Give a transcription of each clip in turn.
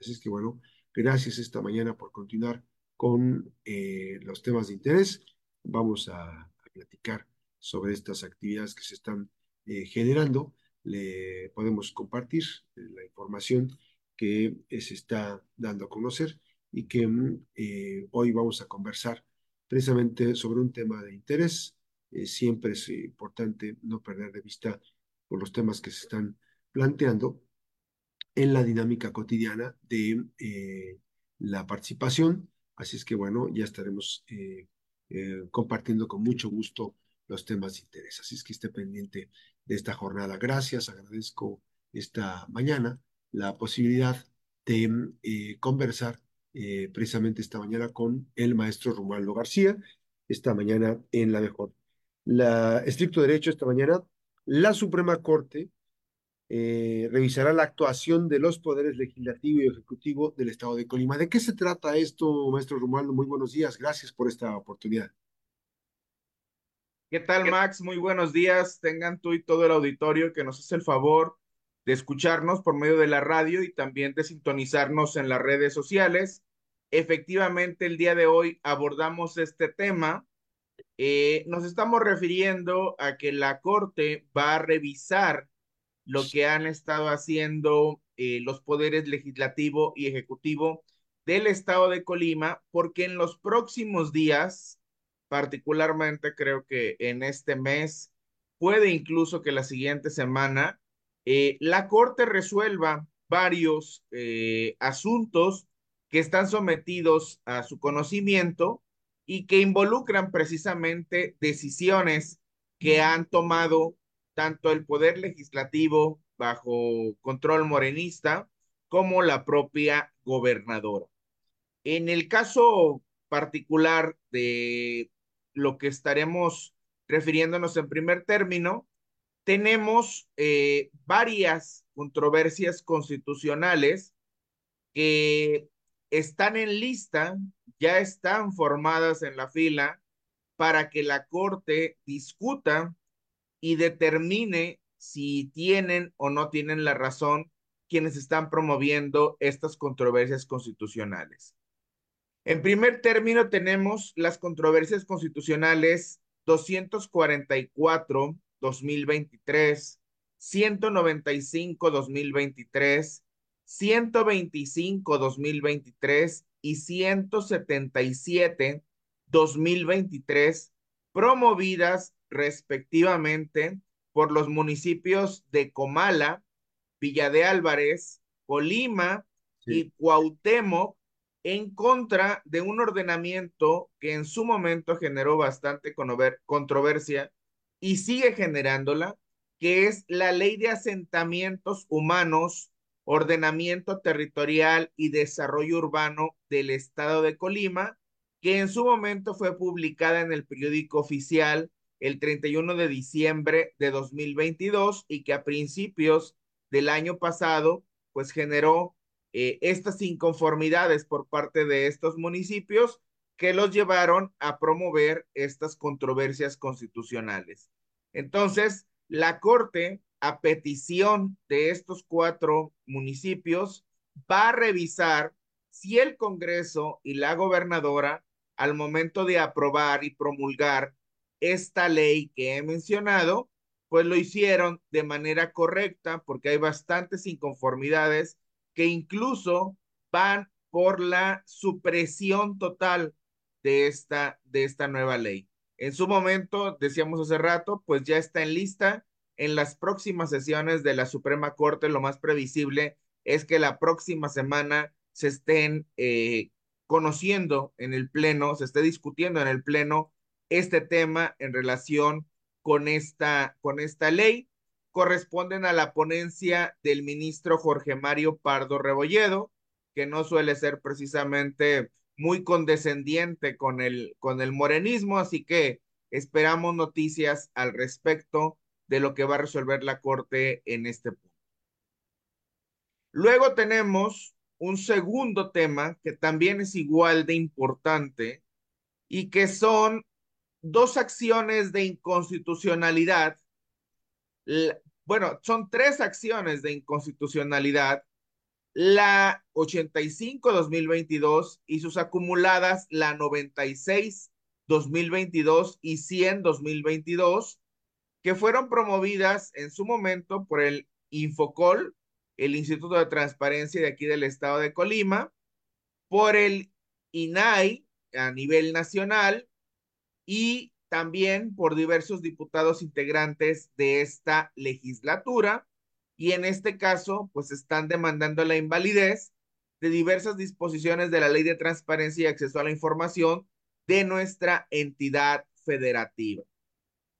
Así es que bueno, gracias esta mañana por continuar con eh, los temas de interés. Vamos a, a, platicar sobre estas actividades que se están eh, generando. Le podemos compartir la información que se está dando a conocer y que eh, hoy vamos a conversar precisamente sobre un tema de interés. Eh, siempre es importante no perder de vista por los temas que se están planteando en la dinámica cotidiana de eh, la participación. Así es que bueno, ya estaremos eh, eh, compartiendo con mucho gusto los temas de interés. Así es que esté pendiente de esta jornada. Gracias, agradezco esta mañana la posibilidad de eh, conversar eh, precisamente esta mañana con el maestro Romualdo García, esta mañana en la mejor. La estricto derecho esta mañana, la Suprema Corte eh, revisará la actuación de los poderes legislativo y ejecutivo del Estado de Colima. ¿De qué se trata esto, maestro Romualdo? Muy buenos días, gracias por esta oportunidad. ¿Qué tal, Max? Muy buenos días. Tengan tú y todo el auditorio que nos hace el favor de escucharnos por medio de la radio y también de sintonizarnos en las redes sociales. Efectivamente, el día de hoy abordamos este tema. Eh, nos estamos refiriendo a que la Corte va a revisar lo que han estado haciendo eh, los poderes legislativo y ejecutivo del estado de Colima, porque en los próximos días, particularmente creo que en este mes, puede incluso que la siguiente semana, eh, la Corte resuelva varios eh, asuntos que están sometidos a su conocimiento y que involucran precisamente decisiones que han tomado tanto el poder legislativo bajo control morenista como la propia gobernadora. En el caso particular de lo que estaremos refiriéndonos en primer término, tenemos eh, varias controversias constitucionales que están en lista, ya están formadas en la fila para que la Corte discuta y determine si tienen o no tienen la razón quienes están promoviendo estas controversias constitucionales. En primer término tenemos las controversias constitucionales 244 2023, 195 2023, 125 2023 y 177 2023 promovidas respectivamente por los municipios de Comala, Villa de Álvarez, Colima sí. y Cuauhtémoc en contra de un ordenamiento que en su momento generó bastante controversia y sigue generándola, que es la ley de asentamientos humanos, ordenamiento territorial y desarrollo urbano del estado de Colima, que en su momento fue publicada en el periódico oficial el 31 de diciembre de 2022 y que a principios del año pasado pues generó eh, estas inconformidades por parte de estos municipios que los llevaron a promover estas controversias constitucionales. Entonces, la Corte, a petición de estos cuatro municipios, va a revisar si el Congreso y la gobernadora, al momento de aprobar y promulgar esta ley que he mencionado, pues lo hicieron de manera correcta porque hay bastantes inconformidades que incluso van por la supresión total de esta, de esta nueva ley. En su momento, decíamos hace rato, pues ya está en lista. En las próximas sesiones de la Suprema Corte, lo más previsible es que la próxima semana se estén eh, conociendo en el Pleno, se esté discutiendo en el Pleno este tema en relación con esta, con esta ley. Corresponden a la ponencia del ministro Jorge Mario Pardo Rebolledo, que no suele ser precisamente muy condescendiente con el, con el morenismo, así que esperamos noticias al respecto de lo que va a resolver la Corte en este punto. Luego tenemos un segundo tema que también es igual de importante y que son dos acciones de inconstitucionalidad. Bueno, son tres acciones de inconstitucionalidad la 85-2022 y sus acumuladas la 96-2022 y 100-2022, que fueron promovidas en su momento por el Infocol, el Instituto de Transparencia de aquí del estado de Colima, por el INAI a nivel nacional y también por diversos diputados integrantes de esta legislatura y en este caso pues están demandando la invalidez de diversas disposiciones de la Ley de Transparencia y Acceso a la Información de nuestra entidad federativa.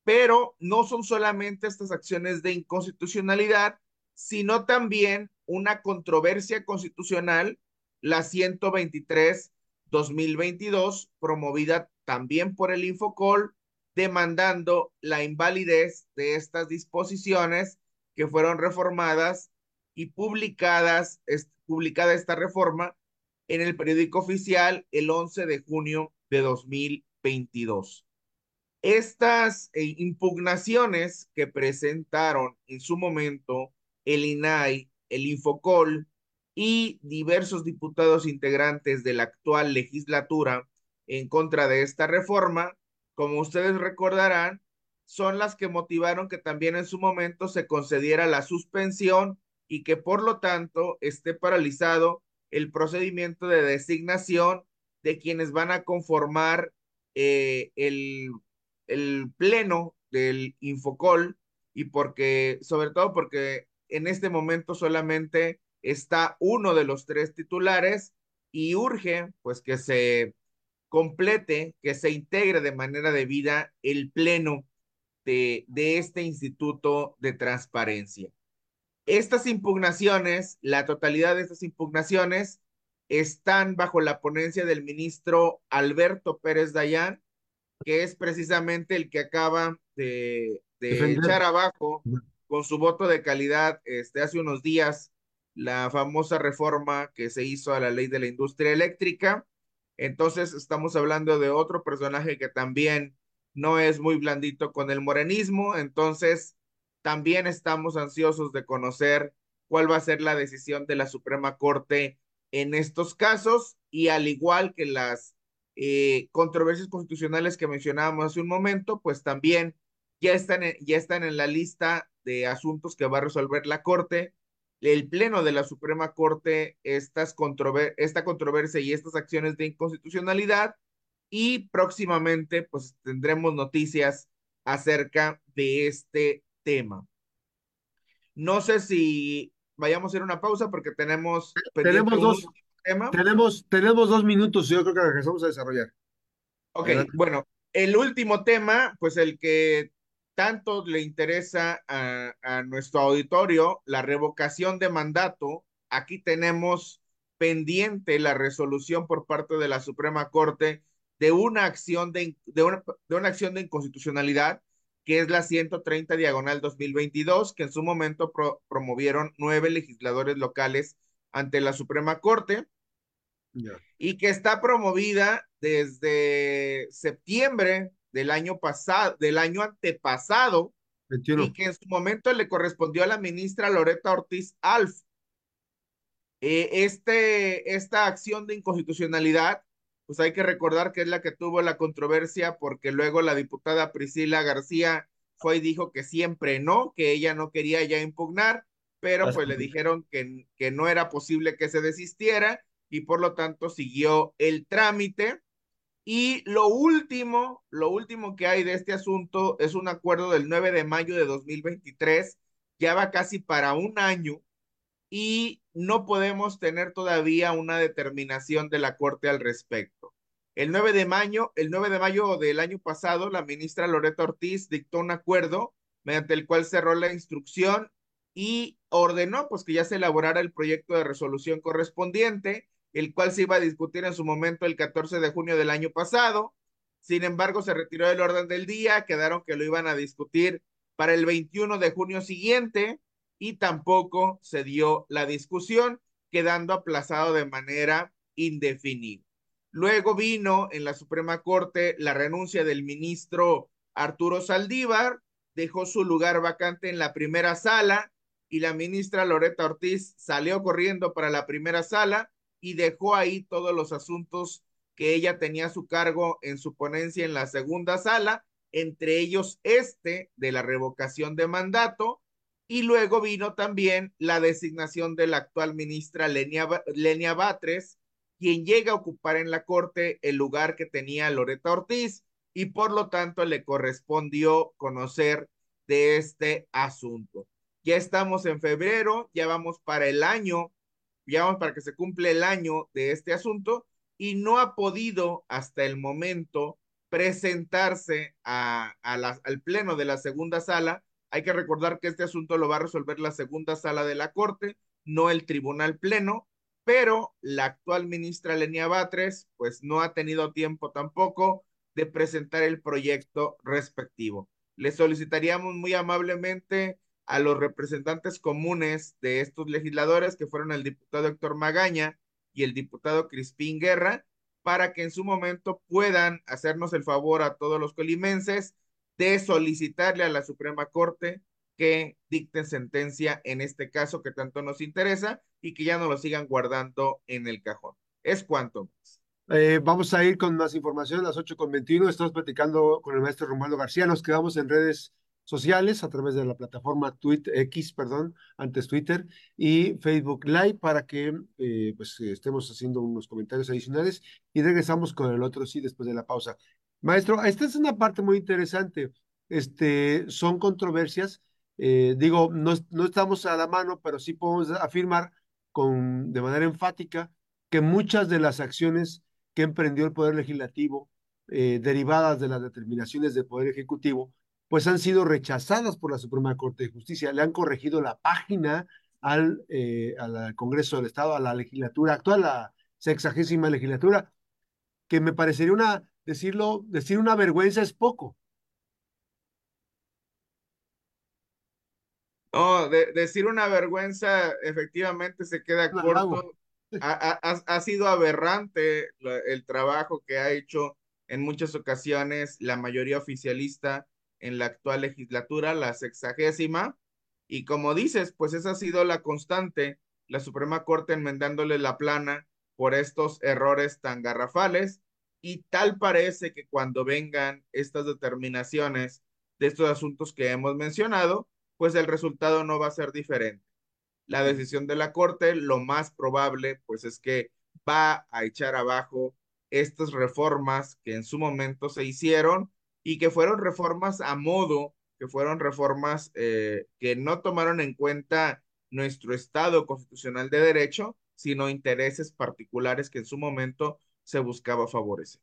Pero no son solamente estas acciones de inconstitucionalidad, sino también una controversia constitucional, la 123-2022, promovida también por el Infocol, demandando la invalidez de estas disposiciones que fueron reformadas y publicadas, publicada esta reforma en el periódico oficial el 11 de junio de 2022. Estas eh, impugnaciones que presentaron en su momento el INAI, el Infocol y diversos diputados integrantes de la actual legislatura en contra de esta reforma, como ustedes recordarán, son las que motivaron que también en su momento se concediera la suspensión y que por lo tanto esté paralizado el procedimiento de designación de quienes van a conformar eh, el, el pleno del Infocol y porque, sobre todo porque en este momento solamente está uno de los tres titulares y urge pues que se complete, que se integre de manera debida el pleno de, este Instituto de Transparencia. Estas impugnaciones, la totalidad de estas impugnaciones, están bajo la ponencia del ministro Alberto Pérez Dayán, que es precisamente el que acaba de, echar abajo con su voto de calidad este, hace unos días la famosa reforma que se hizo a la ley de la industria eléctrica. Entonces estamos hablando de otro personaje que también no es muy blandito con el morenismo, entonces también estamos ansiosos de conocer cuál va a ser la decisión de la Suprema Corte en estos casos y al igual que las eh, controversias constitucionales que mencionábamos hace un momento, pues también ya están, en, ya están en la lista de asuntos que va a resolver la Corte. El Pleno de la Suprema Corte, estas controver esta controversia y estas acciones de inconstitucionalidad y próximamente pues tendremos noticias acerca de este tema. No sé si vayamos a hacer una pausa porque tenemos tenemos dos tenemos tenemos dos minutos yo creo que empezamos a desarrollar. Ok, bueno, el último tema, pues el que tanto le interesa a, a nuestro auditorio, la revocación de mandato. Aquí tenemos pendiente la resolución por parte de la Suprema Corte de una acción de, de, una, de una acción de inconstitucionalidad que es la 130 diagonal 2022, que en su momento promovieron nueve legisladores locales ante la Suprema Corte y que está promovida desde septiembre del año pasado, del año antepasado, y que en su momento le correspondió a la ministra Loreta Ortiz Alf. Eh, este, esta acción de inconstitucionalidad pues hay que recordar que es la que tuvo la controversia porque luego la diputada Priscila García fue y dijo que siempre no, que ella no quería ya impugnar, pero pues le dijeron que, que no era posible que se desistiera y por lo tanto siguió el trámite. Y lo último, lo último que hay de este asunto es un acuerdo del 9 de mayo de 2023, ya va casi para un año y no podemos tener todavía una determinación de la Corte al respecto. El 9 de mayo, el 9 de mayo del año pasado, la ministra Loreta Ortiz dictó un acuerdo mediante el cual cerró la instrucción y ordenó pues que ya se elaborara el proyecto de resolución correspondiente, el cual se iba a discutir en su momento el 14 de junio del año pasado. Sin embargo, se retiró del orden del día, quedaron que lo iban a discutir para el 21 de junio siguiente y tampoco se dio la discusión, quedando aplazado de manera indefinida. Luego vino en la Suprema Corte la renuncia del ministro Arturo Saldívar, dejó su lugar vacante en la primera sala y la ministra Loreta Ortiz salió corriendo para la primera sala y dejó ahí todos los asuntos que ella tenía a su cargo en su ponencia en la segunda sala, entre ellos este de la revocación de mandato, y luego vino también la designación de la actual ministra Lenia, Lenia Batres, quien llega a ocupar en la corte el lugar que tenía Loreta Ortiz y por lo tanto le correspondió conocer de este asunto. Ya estamos en febrero, ya vamos para el año, ya para que se cumple el año de este asunto y no ha podido hasta el momento presentarse a, a la, al pleno de la segunda sala. Hay que recordar que este asunto lo va a resolver la segunda sala de la Corte, no el Tribunal Pleno, pero la actual ministra Lenia Batres pues no ha tenido tiempo tampoco de presentar el proyecto respectivo. Le solicitaríamos muy amablemente a los representantes comunes de estos legisladores, que fueron el diputado Héctor Magaña y el diputado Crispín Guerra, para que en su momento puedan hacernos el favor a todos los colimenses de solicitarle a la Suprema Corte que dicten sentencia en este caso que tanto nos interesa y que ya no lo sigan guardando en el cajón. Es cuanto más. Eh, vamos a ir con más información a las 8.21. Estamos platicando con el maestro Romualdo García. Nos quedamos en redes sociales a través de la plataforma Twitter, X, perdón, antes Twitter y Facebook Live para que eh, pues estemos haciendo unos comentarios adicionales y regresamos con el otro sí después de la pausa. Maestro, esta es una parte muy interesante. Este, son controversias eh, digo, no, no, estamos a la mano, pero sí podemos afirmar con, de manera enfática que muchas de las acciones que emprendió el Poder Legislativo, eh, derivadas de las determinaciones del Poder Ejecutivo, pues han sido rechazadas por la Suprema Corte de Justicia. Le han corregido la página al, eh, al Congreso del Estado, a la legislatura actual, la sexagésima legislatura, que me parecería una, decirlo, decir una vergüenza es poco, No, de, decir una vergüenza efectivamente se queda corto. Ha, ha, ha, sido aberrante el trabajo que ha hecho en muchas ocasiones la mayoría oficialista en la actual legislatura, la sexagésima. Y como dices, pues esa ha sido la constante, la Suprema Corte enmendándole la plana por estos errores tan garrafales. Y tal parece que cuando vengan estas determinaciones de estos asuntos que hemos mencionado, pues el resultado no va a ser diferente. La decisión de la Corte, lo más probable, pues es que va a echar abajo estas reformas que en su momento se hicieron y que fueron reformas a modo, que fueron reformas eh, que no tomaron en cuenta nuestro Estado constitucional de derecho, sino intereses particulares que en su momento se buscaba favorecer.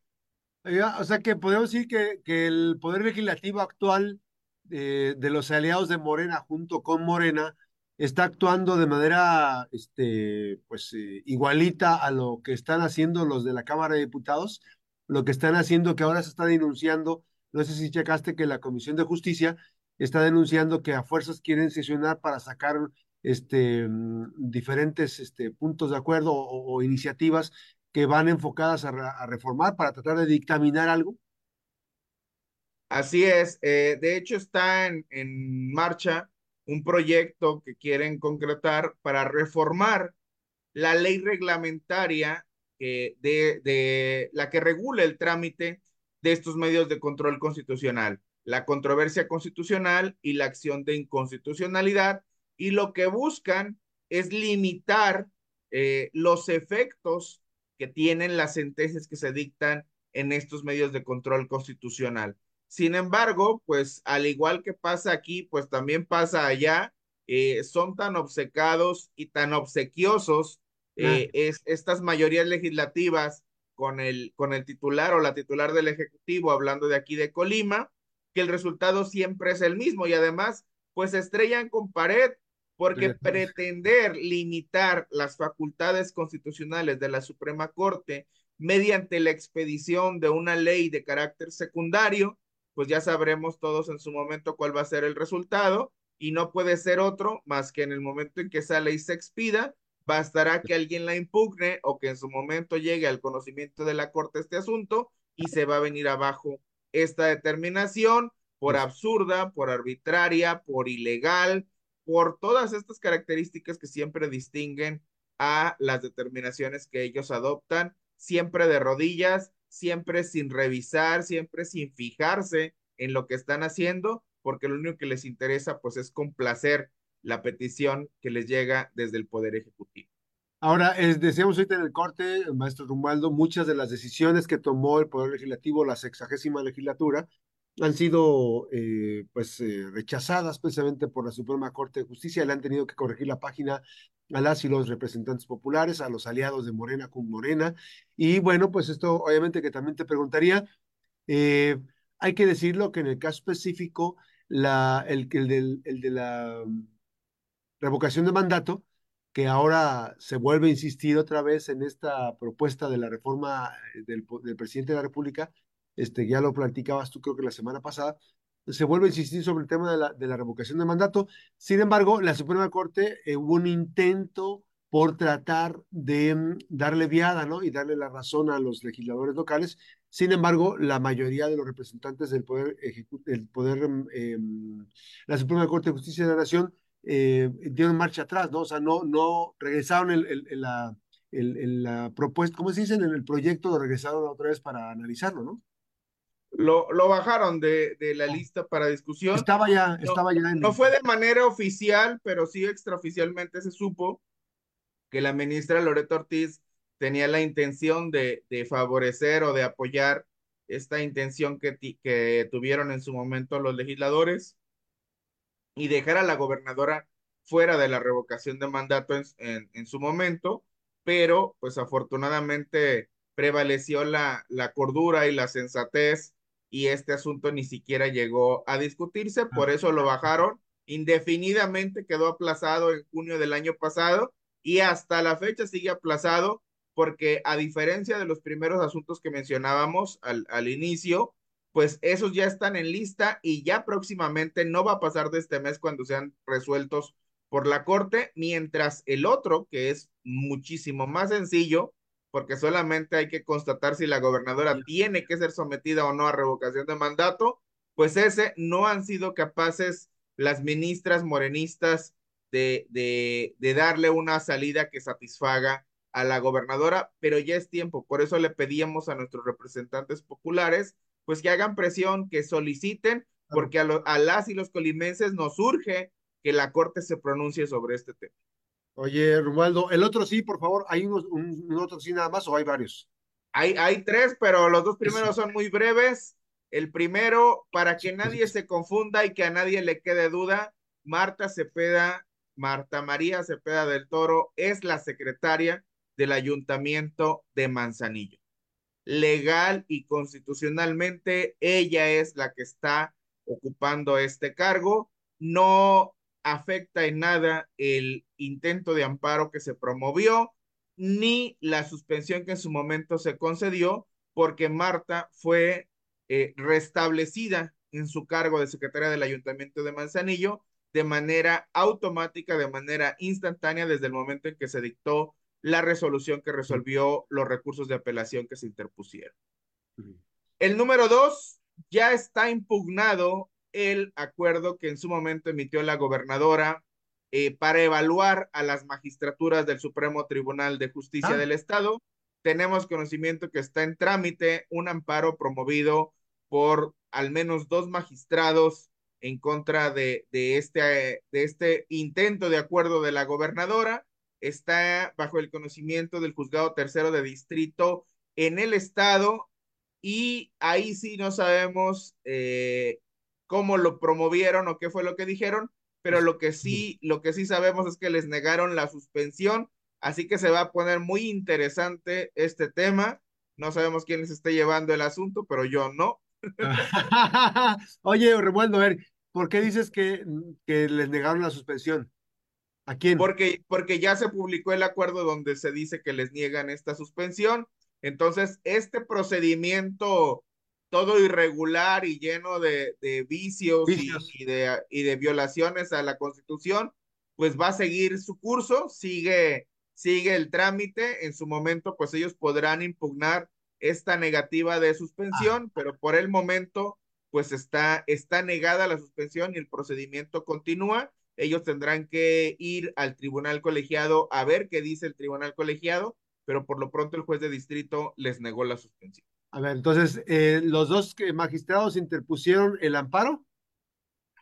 O sea que podemos decir que, que el Poder Legislativo actual de, los aliados de Morena junto con Morena está actuando de manera este, pues, eh, igualita a lo que están haciendo los de la Cámara de Diputados, lo que están haciendo que ahora se está denunciando, no sé si checaste que la Comisión de Justicia está denunciando que a fuerzas quieren sesionar para sacar este, mm, diferentes este, puntos de acuerdo o, iniciativas que van enfocadas a, reformar para tratar de dictaminar algo. Así es, eh, de hecho está en, marcha un proyecto que quieren concretar para reformar la ley reglamentaria de, de la que regula el trámite de estos medios de control constitucional, la controversia constitucional y la acción de inconstitucionalidad, y lo que buscan es limitar eh, los efectos que tienen las sentencias que se dictan en estos medios de control constitucional. Sin embargo, pues al igual que pasa aquí, pues también pasa allá, eh, son tan obcecados y tan obsequiosos eh, es, estas mayorías legislativas con el, con el titular o la titular del Ejecutivo, hablando de aquí de Colima, que el resultado siempre es el mismo y además, pues estrellan con pared porque pretender limitar las facultades constitucionales de la Suprema Corte mediante la expedición de una ley de carácter secundario, pues ya sabremos todos en su momento cuál va a ser el resultado y no puede ser otro más que en el momento en que esa ley se expida, bastará que alguien la impugne o que en su momento llegue al conocimiento de la Corte este asunto y se va a venir abajo esta determinación por absurda, por arbitraria, por ilegal, por todas estas características que siempre distinguen a las determinaciones que ellos adoptan, siempre de rodillas, siempre sin revisar, siempre sin fijarse en lo que están haciendo, porque lo único que les interesa pues es complacer la petición que les llega desde el Poder Ejecutivo. Ahora, es, decíamos ahorita en el corte, maestro Rumaldo, muchas de las decisiones que tomó el Poder Legislativo, la sexagésima legislatura, han sido eh, pues eh, rechazadas precisamente por la Suprema Corte de Justicia, le han tenido que corregir la página a las y los representantes populares, a los aliados de Morena con Morena, y bueno, pues esto obviamente que también te preguntaría, eh, hay que decirlo que en el caso específico, la, el, el, del, el de la revocación de mandato, que ahora se vuelve a insistir otra vez en esta propuesta de la reforma del, del presidente de la República, este, ya lo platicabas tú creo que la semana pasada, se vuelve a insistir sobre el tema de la, de la revocación de mandato. Sin embargo, la Suprema Corte eh, hubo un intento por tratar de mm, darle viada, ¿no? Y darle la razón a los legisladores locales. Sin embargo, la mayoría de los representantes del Poder, el poder mm, em, la Suprema Corte de Justicia de la Nación, eh, dieron marcha atrás, ¿no? O sea, no, no regresaron el, el, la, la propuesta, ¿cómo se dice? En el proyecto lo regresaron otra vez para analizarlo, ¿no? Lo, lo bajaron de, de, la lista para discusión. Estaba ya, estaba ya en... No fue de manera oficial, pero sí extraoficialmente se supo que la ministra Loreto Ortiz tenía la intención de, de favorecer o de apoyar esta intención que, que tuvieron en su momento los legisladores y dejar a la gobernadora fuera de la revocación de mandato en, en, en su momento, pero pues afortunadamente prevaleció la, la cordura y la sensatez y este asunto ni siquiera llegó a discutirse, por eso lo bajaron indefinidamente, quedó aplazado en junio del año pasado y hasta la fecha sigue aplazado porque a diferencia de los primeros asuntos que mencionábamos al, al inicio, pues esos ya están en lista y ya próximamente no va a pasar de este mes cuando sean resueltos por la Corte, mientras el otro, que es muchísimo más sencillo, porque solamente hay que constatar si la gobernadora tiene que ser sometida o no a revocación de mandato, pues ese no han sido capaces las ministras morenistas de, de, de darle una salida que satisfaga a la gobernadora, pero ya es tiempo, por eso le pedíamos a nuestros representantes populares, pues que hagan presión, que soliciten, porque a, lo, a las y los colimenses nos urge que la Corte se pronuncie sobre este tema. Oye, Romualdo, el otro sí, por favor, ¿hay unos, un, un, otro sí nada más o hay varios? Hay, hay tres, pero los dos primeros son muy breves. El primero, para que nadie se confunda y que a nadie le quede duda, Marta Cepeda, Marta María Cepeda del Toro es la secretaria del Ayuntamiento de Manzanillo. Legal y constitucionalmente, ella es la que está ocupando este cargo. No afecta en nada el intento de amparo que se promovió, ni la suspensión que en su momento se concedió, porque Marta fue eh, restablecida en su cargo de secretaria del Ayuntamiento de Manzanillo de manera automática, de manera instantánea, desde el momento en que se dictó la resolución que resolvió los recursos de apelación que se interpusieron. El número dos ya está impugnado el acuerdo que en su momento emitió la gobernadora eh, para evaluar a las magistraturas del Supremo Tribunal de Justicia ah. del Estado. Tenemos conocimiento que está en trámite un amparo promovido por al menos dos magistrados en contra de, de, este, de este intento de acuerdo de la gobernadora. Está bajo el conocimiento del juzgado tercero de distrito en el estado y ahí sí no sabemos eh, cómo lo promovieron o qué fue lo que dijeron, pero lo que sí, lo que sí sabemos es que les negaron la suspensión, así que se va a poner muy interesante este tema. No sabemos quién les esté llevando el asunto, pero yo no. Oye, Revuelvo, a ver, ¿por qué dices que, que les negaron la suspensión? ¿A quién? Porque, porque ya se publicó el acuerdo donde se dice que les niegan esta suspensión. Entonces, este procedimiento todo irregular y lleno de, de vicios, vicios. Y, y, de, y de violaciones a la constitución, pues va a seguir su curso, sigue, sigue el trámite, en su momento pues ellos podrán impugnar esta negativa de suspensión, ah. pero por el momento pues está, está negada la suspensión y el procedimiento continúa ellos tendrán que ir al tribunal colegiado a ver qué dice el tribunal colegiado, pero por lo pronto el juez de distrito les negó la suspensión. A ver, entonces, eh, ¿los dos magistrados interpusieron el amparo?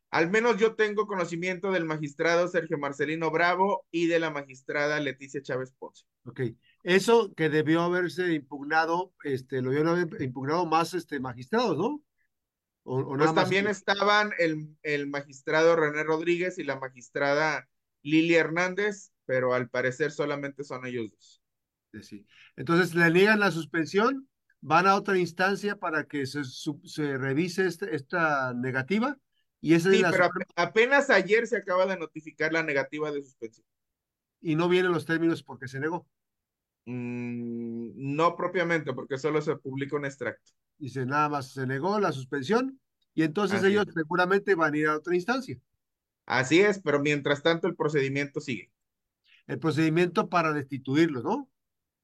Al menos yo tengo conocimiento del magistrado Sergio Marcelino Bravo y de la magistrada Leticia Chávez Ponce. Ok, eso que debió haberse impugnado, este, lo debieron haber impugnado más este, magistrados, ¿no? O, pues también estaban el, el magistrado René Rodríguez y la magistrada Lili Hernández, pero al parecer solamente son ellos dos. Sí. Entonces le niegan la suspensión, van a otra instancia para que se, se revise este, esta negativa y esa sí, pero apenas ayer se acaba de notificar la negativa de suspensión. Y no vienen los términos porque se negó. Mm, no propiamente, porque solo se publica un extracto. Dice, nada más se negó la suspensión y entonces ellos seguramente van a ir a otra instancia. Así es, pero mientras tanto el procedimiento sigue. El procedimiento para destituirlos, ¿no?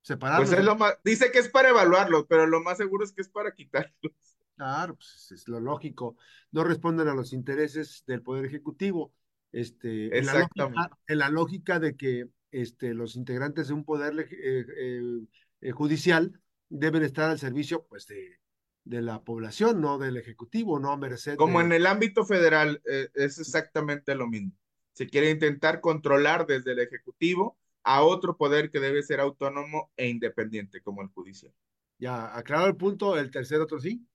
Separarlos. Pues es lo más, dice que es para evaluarlos, pero lo más seguro es que es para quitarlos. Claro, pues es lo lógico. No responden a los intereses del Poder Ejecutivo. Este, en, la lógica, en la lógica de que este, los integrantes de un poder eh, eh, eh, judicial deben estar al servicio pues, de, de, la población, no del Ejecutivo, no a merced. Como en el ámbito federal es exactamente lo mismo. Se quiere intentar controlar desde el Ejecutivo a otro poder que debe ser autónomo e independiente, como el judicial. Ya, aclarado el punto, el tercer otro sí.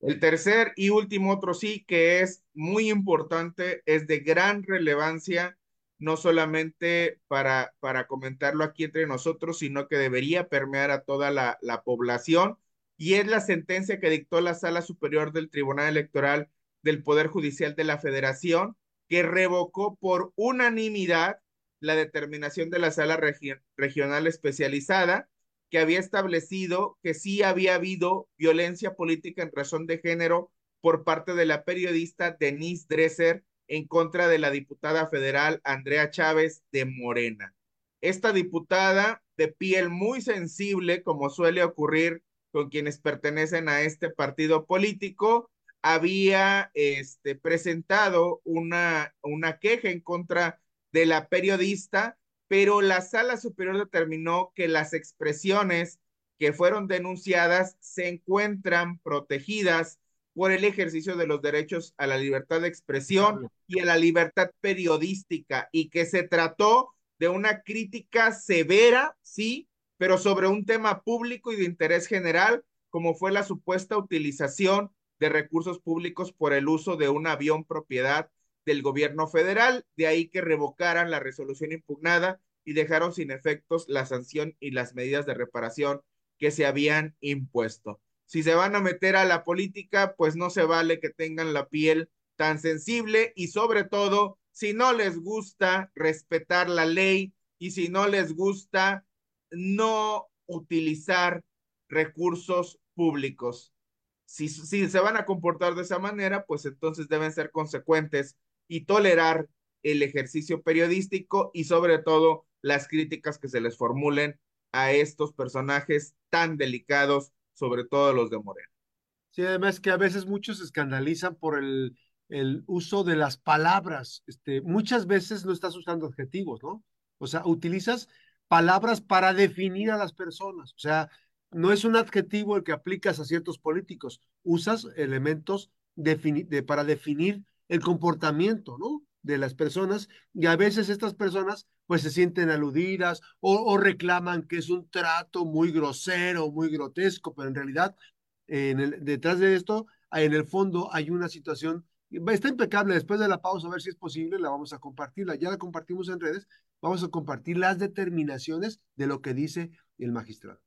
El tercer y último otro sí que es muy importante, es de gran relevancia, no solamente para, para comentarlo aquí entre nosotros, sino que debería permear a toda la, la población, y es la sentencia que dictó la Sala Superior del Tribunal Electoral del Poder Judicial de la Federación, que revocó por unanimidad la determinación de la Sala Regional Especializada que había establecido que sí había habido violencia política en razón de género por parte de la periodista Denise Dresser en contra de la diputada federal Andrea Chávez de Morena. Esta diputada de piel muy sensible, como suele ocurrir con quienes pertenecen a este partido político, había este, presentado una, una queja en contra de la periodista pero la sala superior determinó que las expresiones que fueron denunciadas se encuentran protegidas por el ejercicio de los derechos a la libertad de expresión y a la libertad periodística y que se trató de una crítica severa, sí, pero sobre un tema público y de interés general, como fue la supuesta utilización de recursos públicos por el uso de un avión propiedad del gobierno federal, de ahí que revocaran la resolución impugnada y dejaron sin efectos la sanción y las medidas de reparación que se habían impuesto. Si se van a meter a la política, pues no se vale que tengan la piel tan sensible y sobre todo, si no les gusta respetar la ley y si no les gusta no utilizar recursos públicos. Si, si se van a comportar de esa manera, pues entonces deben ser consecuentes y tolerar el ejercicio periodístico y sobre todo las críticas que se les formulen a estos personajes tan delicados, sobre todo los de Moreno. Sí, además que a veces muchos se escandalizan por el, el uso de las palabras. Este, muchas veces no estás usando adjetivos, ¿no? O sea, utilizas palabras para definir a las personas. O sea, no es un adjetivo el que aplicas a ciertos políticos, usas elementos de, para definir el comportamiento, ¿no? De las personas y a veces estas personas pues se sienten aludidas o, reclaman que es un trato muy grosero, muy grotesco, pero en realidad en el, detrás de esto, en el fondo hay una situación, está impecable, después de la pausa, a ver si es posible, la vamos a compartir, ya la compartimos en redes, vamos a compartir las determinaciones de lo que dice el magistrado.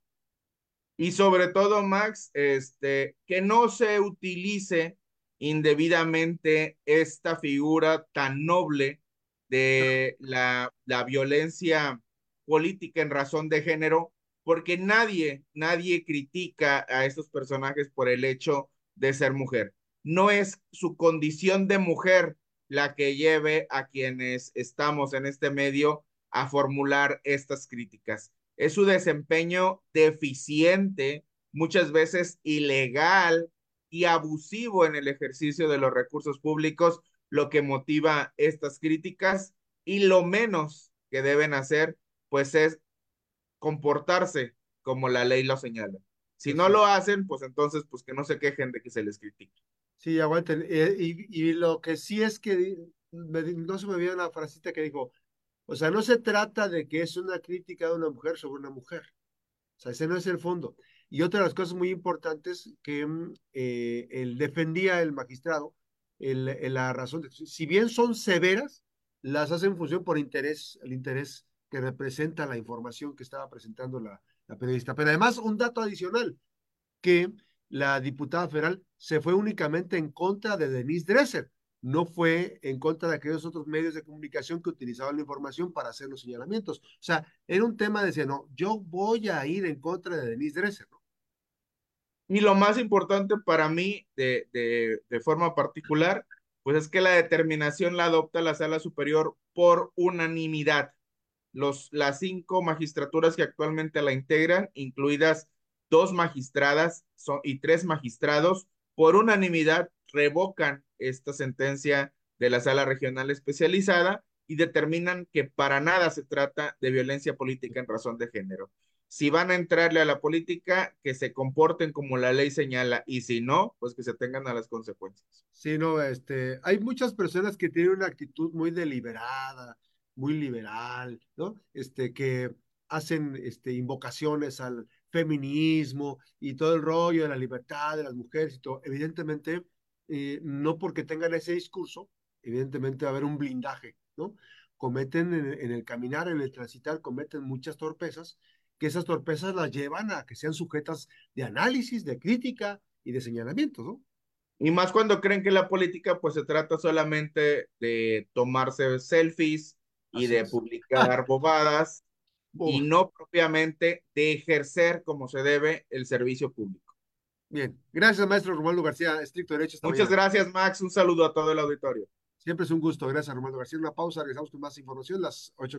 Y sobre todo, Max, este, que no se utilice indebidamente esta figura tan noble de la, la violencia política en razón de género, porque nadie, nadie critica a estos personajes por el hecho de ser mujer. No es su condición de mujer la que lleve a quienes estamos en este medio a formular estas críticas. Es su desempeño deficiente, muchas veces ilegal, y abusivo en el ejercicio de los recursos públicos, lo que motiva estas críticas y lo menos que deben hacer, pues es comportarse como la ley lo señala. Si no lo hacen, pues entonces, pues que no se quejen de que se les critique. Sí, aguanten. Eh, y, y, lo que sí es que, no se me viene una frasita que dijo, o sea, no se trata de que es una crítica de una mujer sobre una mujer. O sea, ese no es el fondo. Y otra de las cosas muy importantes que mm, eh, él defendía el magistrado, el, la razón de si bien son severas, las hace en función por interés, el interés que representa la información que estaba presentando la, la periodista. Pero además, un dato adicional, que la diputada federal se fue únicamente en contra de Denise Dresser, no fue en contra de aquellos otros medios de comunicación que utilizaban la información para hacer los señalamientos. O sea, era un tema de decir, no, yo voy a ir en contra de Denise Dresser, ¿no? Y lo más importante para mí, de, de, de forma particular, pues es que la determinación la adopta la sala superior por unanimidad. Los, las cinco magistraturas que actualmente la integran, incluidas dos magistradas son, y tres magistrados, por unanimidad revocan esta sentencia de la sala regional especializada y determinan que para nada se trata de violencia política en razón de género si van a entrarle a la política, que se comporten como la ley señala, y si no, pues que se tengan a las consecuencias. Sí, no, este, hay muchas personas que tienen una actitud muy deliberada, muy liberal, ¿no? Este, que hacen este, invocaciones al feminismo y todo el rollo de la libertad de las mujeres y todo. Evidentemente, eh, no porque tengan ese discurso, evidentemente va a haber un blindaje, ¿no? Cometen en, en el caminar, en el transitar, cometen muchas torpezas que esas torpezas las llevan a que sean sujetas de análisis, de crítica y de señalamientos, ¿no? Y más cuando creen que la política pues se trata solamente de tomarse selfies y de publicar bobadas y no propiamente de ejercer como se debe el servicio público. Bien, gracias maestro Romualdo García, estricto derecho. Muchas gracias Max, un saludo a todo el auditorio. Siempre es un gusto, gracias Romualdo García. Una pausa, regresamos con más información, las 8.